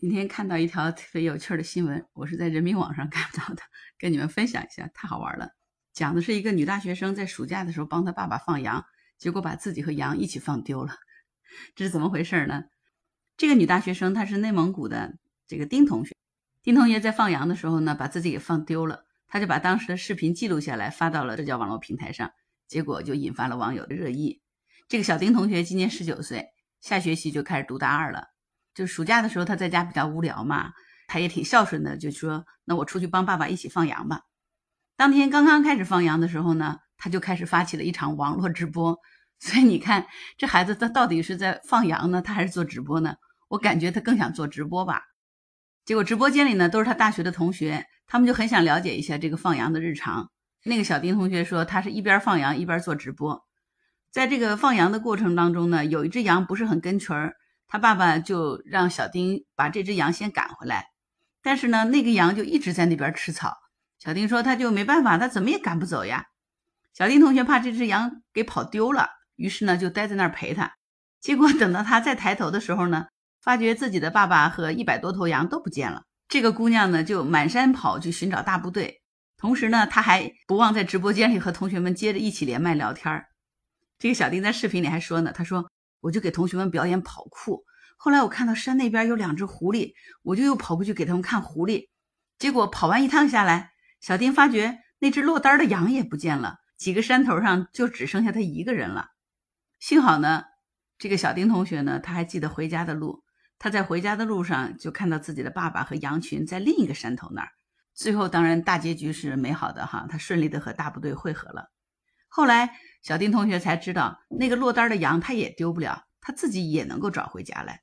今天看到一条特别有趣的新闻，我是在人民网上 看到的，跟你们分享一下，太好玩了。讲的是一个女大学生在暑假的时候帮她爸爸放羊，结果把自己和羊一起放丢了。这是怎么回事呢？这个女大学生她是内蒙古的这个丁同学，丁同学在放羊的时候呢，把自己给放丢了，他就把当时的视频记录下来发到了社交网络平台上，结果就引发了网友的热议。这个小丁同学今年十九岁，下学期就开始读大二了。就暑假的时候，他在家比较无聊嘛，他也挺孝顺的，就说：“那我出去帮爸爸一起放羊吧。”当天刚刚开始放羊的时候呢，他就开始发起了一场网络直播。所以你看，这孩子他到底是在放羊呢，他还是做直播呢？我感觉他更想做直播吧。结果直播间里呢，都是他大学的同学，他们就很想了解一下这个放羊的日常。那个小丁同学说，他是一边放羊一边做直播。在这个放羊的过程当中呢，有一只羊不是很跟群儿。他爸爸就让小丁把这只羊先赶回来，但是呢，那个羊就一直在那边吃草。小丁说他就没办法，他怎么也赶不走呀。小丁同学怕这只羊给跑丢了，于是呢就待在那儿陪他。结果等到他再抬头的时候呢，发觉自己的爸爸和一百多头羊都不见了。这个姑娘呢就满山跑去寻找大部队，同时呢，她还不忘在直播间里和同学们接着一起连麦聊天儿。这个小丁在视频里还说呢，他说。我就给同学们表演跑酷，后来我看到山那边有两只狐狸，我就又跑过去给他们看狐狸。结果跑完一趟下来，小丁发觉那只落单的羊也不见了，几个山头上就只剩下他一个人了。幸好呢，这个小丁同学呢，他还记得回家的路，他在回家的路上就看到自己的爸爸和羊群在另一个山头那儿。最后当然大结局是美好的哈，他顺利的和大部队会合了。后来。小丁同学才知道，那个落单的羊他也丢不了，他自己也能够找回家来。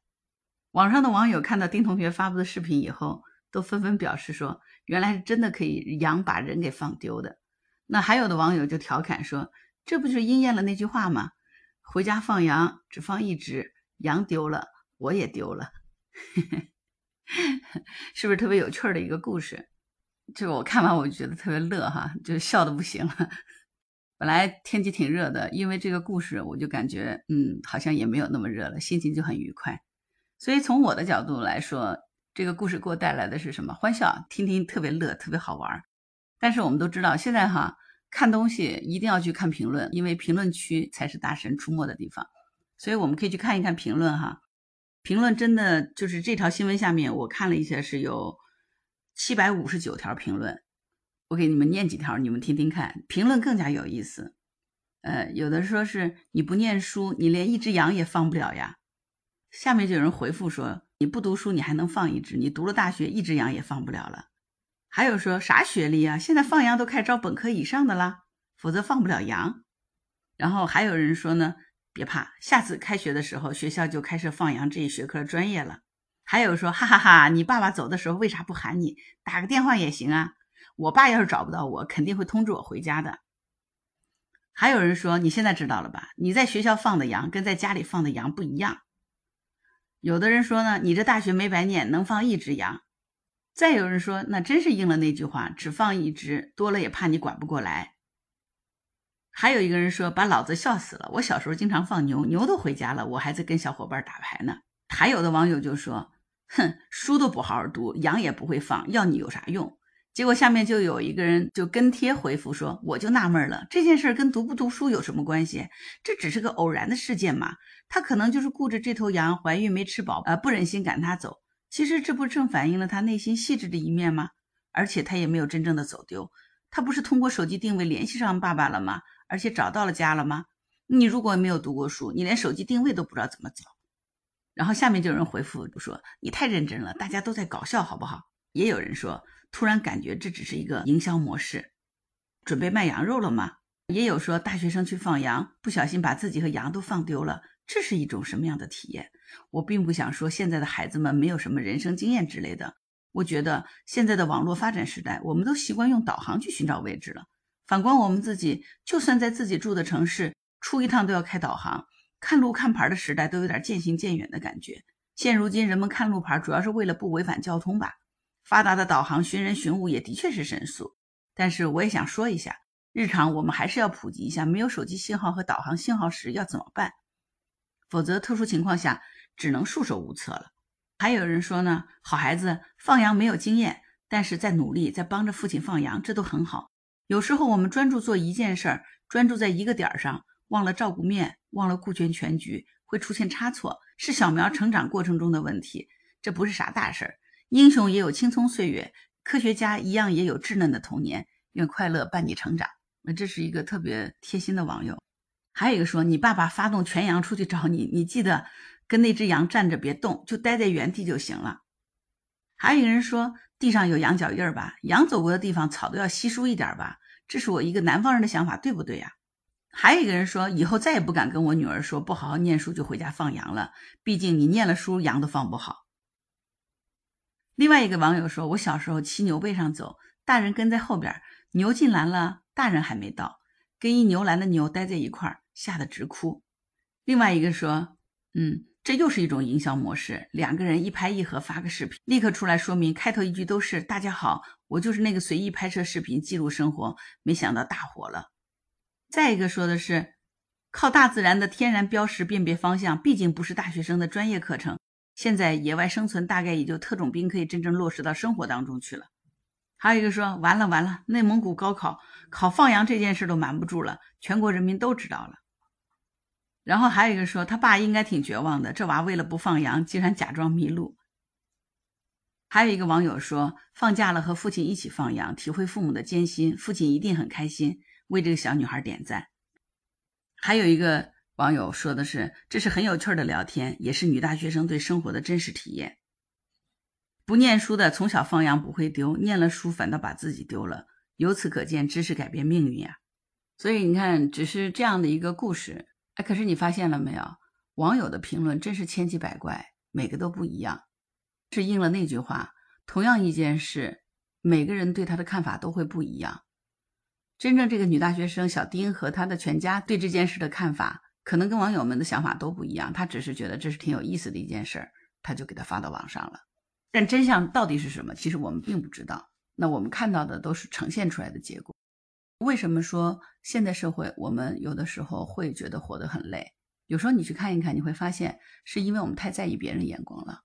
网上的网友看到丁同学发布的视频以后，都纷纷表示说，原来是真的可以羊把人给放丢的。那还有的网友就调侃说，这不就是应验了那句话吗？回家放羊只放一只，羊丢了我也丢了，是不是特别有趣的一个故事？就我看完我就觉得特别乐哈，就笑的不行了。本来天气挺热的，因为这个故事，我就感觉，嗯，好像也没有那么热了，心情就很愉快。所以从我的角度来说，这个故事给我带来的是什么？欢笑，听听特别乐，特别好玩。但是我们都知道，现在哈看东西一定要去看评论，因为评论区才是大神出没的地方。所以我们可以去看一看评论哈。评论真的就是这条新闻下面，我看了一下，是有七百五十九条评论。我给你们念几条，你们听听看，评论更加有意思。呃，有的说是你不念书，你连一只羊也放不了呀。下面就有人回复说，你不读书，你还能放一只？你读了大学，一只羊也放不了了。还有说啥学历啊？现在放羊都开招本科以上的啦，否则放不了羊。然后还有人说呢，别怕，下次开学的时候，学校就开设放羊这一学科专业了。还有说，哈哈哈，你爸爸走的时候为啥不喊你？打个电话也行啊。我爸要是找不到我，肯定会通知我回家的。还有人说，你现在知道了吧？你在学校放的羊跟在家里放的羊不一样。有的人说呢，你这大学没白念，能放一只羊。再有人说，那真是应了那句话，只放一只，多了也怕你管不过来。还有一个人说，把老子笑死了。我小时候经常放牛，牛都回家了，我还在跟小伙伴打牌呢。还有的网友就说，哼，书都不好好读，羊也不会放，要你有啥用？结果下面就有一个人就跟贴回复说：“我就纳闷了，这件事跟读不读书有什么关系？这只是个偶然的事件嘛。他可能就是顾着这头羊怀孕没吃饱，呃，不忍心赶它走。其实这不正反映了他内心细致的一面吗？而且他也没有真正的走丢，他不是通过手机定位联系上爸爸了吗？而且找到了家了吗？你如果没有读过书，你连手机定位都不知道怎么走。然后下面就有人回复说：你太认真了，大家都在搞笑，好不好？也有人说。”突然感觉这只是一个营销模式，准备卖羊肉了吗？也有说大学生去放羊，不小心把自己和羊都放丢了，这是一种什么样的体验？我并不想说现在的孩子们没有什么人生经验之类的。我觉得现在的网络发展时代，我们都习惯用导航去寻找位置了。反观我们自己，就算在自己住的城市，出一趟都要开导航，看路看牌的时代都有点渐行渐远的感觉。现如今人们看路牌主要是为了不违反交通吧？发达的导航寻人寻物也的确是神速，但是我也想说一下，日常我们还是要普及一下，没有手机信号和导航信号时要怎么办，否则特殊情况下只能束手无策了。还有人说呢，好孩子放羊没有经验，但是在努力，在帮着父亲放羊，这都很好。有时候我们专注做一件事儿，专注在一个点儿上，忘了照顾面，忘了顾全全局，会出现差错，是小苗成长过程中的问题，这不是啥大事儿。英雄也有青葱岁月，科学家一样也有稚嫩的童年。愿快乐伴你成长。那这是一个特别贴心的网友。还有一个说，你爸爸发动全羊出去找你，你记得跟那只羊站着别动，就待在原地就行了。还有一个人说，地上有羊脚印儿吧？羊走过的地方草都要稀疏一点吧？这是我一个南方人的想法，对不对呀？还有一个人说，以后再也不敢跟我女儿说不好好念书就回家放羊了，毕竟你念了书，羊都放不好。另外一个网友说，我小时候骑牛背上走，大人跟在后边，牛进栏了，大人还没到，跟一牛栏的牛待在一块儿，吓得直哭。另外一个说，嗯，这又是一种营销模式，两个人一拍一合发个视频，立刻出来说明，开头一句都是大家好，我就是那个随意拍摄视频记录生活，没想到大火了。再一个说的是，靠大自然的天然标识辨别方向，毕竟不是大学生的专业课程。现在野外生存大概也就特种兵可以真正落实到生活当中去了。还有一个说完了完了，内蒙古高考考放羊这件事都瞒不住了，全国人民都知道了。然后还有一个说他爸应该挺绝望的，这娃为了不放羊，竟然假装迷路。还有一个网友说放假了和父亲一起放羊，体会父母的艰辛，父亲一定很开心，为这个小女孩点赞。还有一个。网友说的是，这是很有趣的聊天，也是女大学生对生活的真实体验。不念书的从小放羊不会丢，念了书反倒把自己丢了。由此可见，知识改变命运呀。所以你看，只是这样的一个故事，哎，可是你发现了没有？网友的评论真是千奇百怪，每个都不一样。是应了那句话：同样一件事，每个人对他的看法都会不一样。真正这个女大学生小丁和她的全家对这件事的看法。可能跟网友们的想法都不一样，他只是觉得这是挺有意思的一件事儿，他就给他发到网上了。但真相到底是什么？其实我们并不知道。那我们看到的都是呈现出来的结果。为什么说现代社会我们有的时候会觉得活得很累？有时候你去看一看，你会发现是因为我们太在意别人眼光了。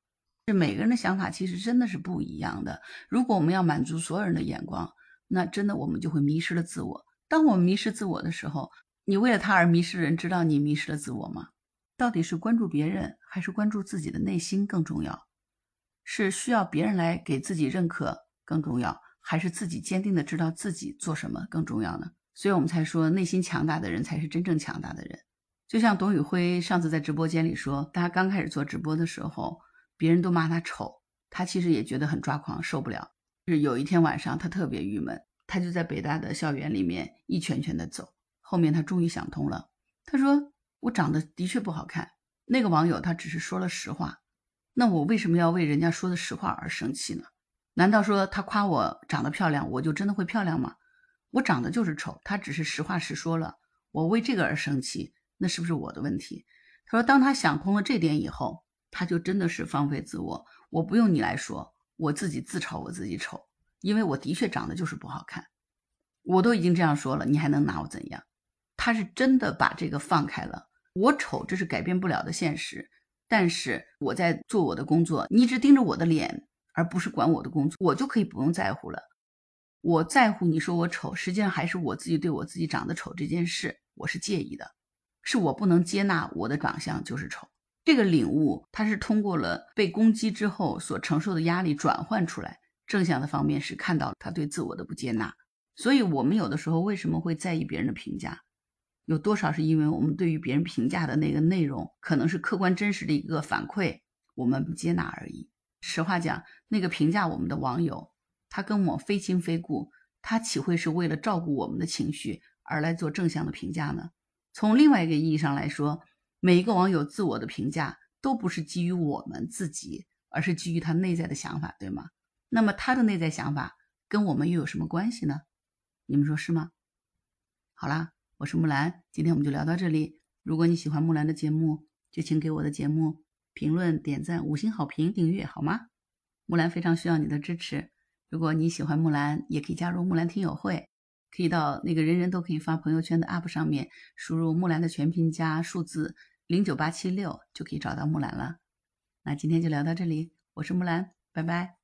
是每个人的想法其实真的是不一样的。如果我们要满足所有人的眼光，那真的我们就会迷失了自我。当我们迷失自我的时候，你为了他而迷失人，知道你迷失了自我吗？到底是关注别人，还是关注自己的内心更重要？是需要别人来给自己认可更重要，还是自己坚定的知道自己做什么更重要呢？所以我们才说，内心强大的人才是真正强大的人。就像董宇辉上次在直播间里说，他刚开始做直播的时候，别人都骂他丑，他其实也觉得很抓狂，受不了。是有一天晚上，他特别郁闷，他就在北大的校园里面一圈圈的走。后面他终于想通了，他说：“我长得的确不好看。”那个网友他只是说了实话，那我为什么要为人家说的实话而生气呢？难道说他夸我长得漂亮，我就真的会漂亮吗？我长得就是丑，他只是实话实说了，我为这个而生气，那是不是我的问题？他说：“当他想通了这点以后，他就真的是放飞自我，我不用你来说，我自己自嘲我自己丑，因为我的确长得就是不好看，我都已经这样说了，你还能拿我怎样？”他是真的把这个放开了。我丑，这是改变不了的现实。但是我在做我的工作，你一直盯着我的脸，而不是管我的工作，我就可以不用在乎了。我在乎你说我丑，实际上还是我自己对我自己长得丑这件事，我是介意的。是我不能接纳我的长相就是丑。这个领悟，它是通过了被攻击之后所承受的压力转换出来。正向的方面是看到他对自我的不接纳。所以，我们有的时候为什么会在意别人的评价？有多少是因为我们对于别人评价的那个内容，可能是客观真实的一个反馈，我们不接纳而已。实话讲，那个评价我们的网友，他跟我非亲非故，他岂会是为了照顾我们的情绪而来做正向的评价呢？从另外一个意义上来说，每一个网友自我的评价都不是基于我们自己，而是基于他内在的想法，对吗？那么他的内在想法跟我们又有什么关系呢？你们说是吗？好啦。我是木兰，今天我们就聊到这里。如果你喜欢木兰的节目，就请给我的节目评论、点赞、五星好评、订阅，好吗？木兰非常需要你的支持。如果你喜欢木兰，也可以加入木兰听友会，可以到那个人人都可以发朋友圈的 App 上面，输入木兰的全拼加数字零九八七六，就可以找到木兰了。那今天就聊到这里，我是木兰，拜拜。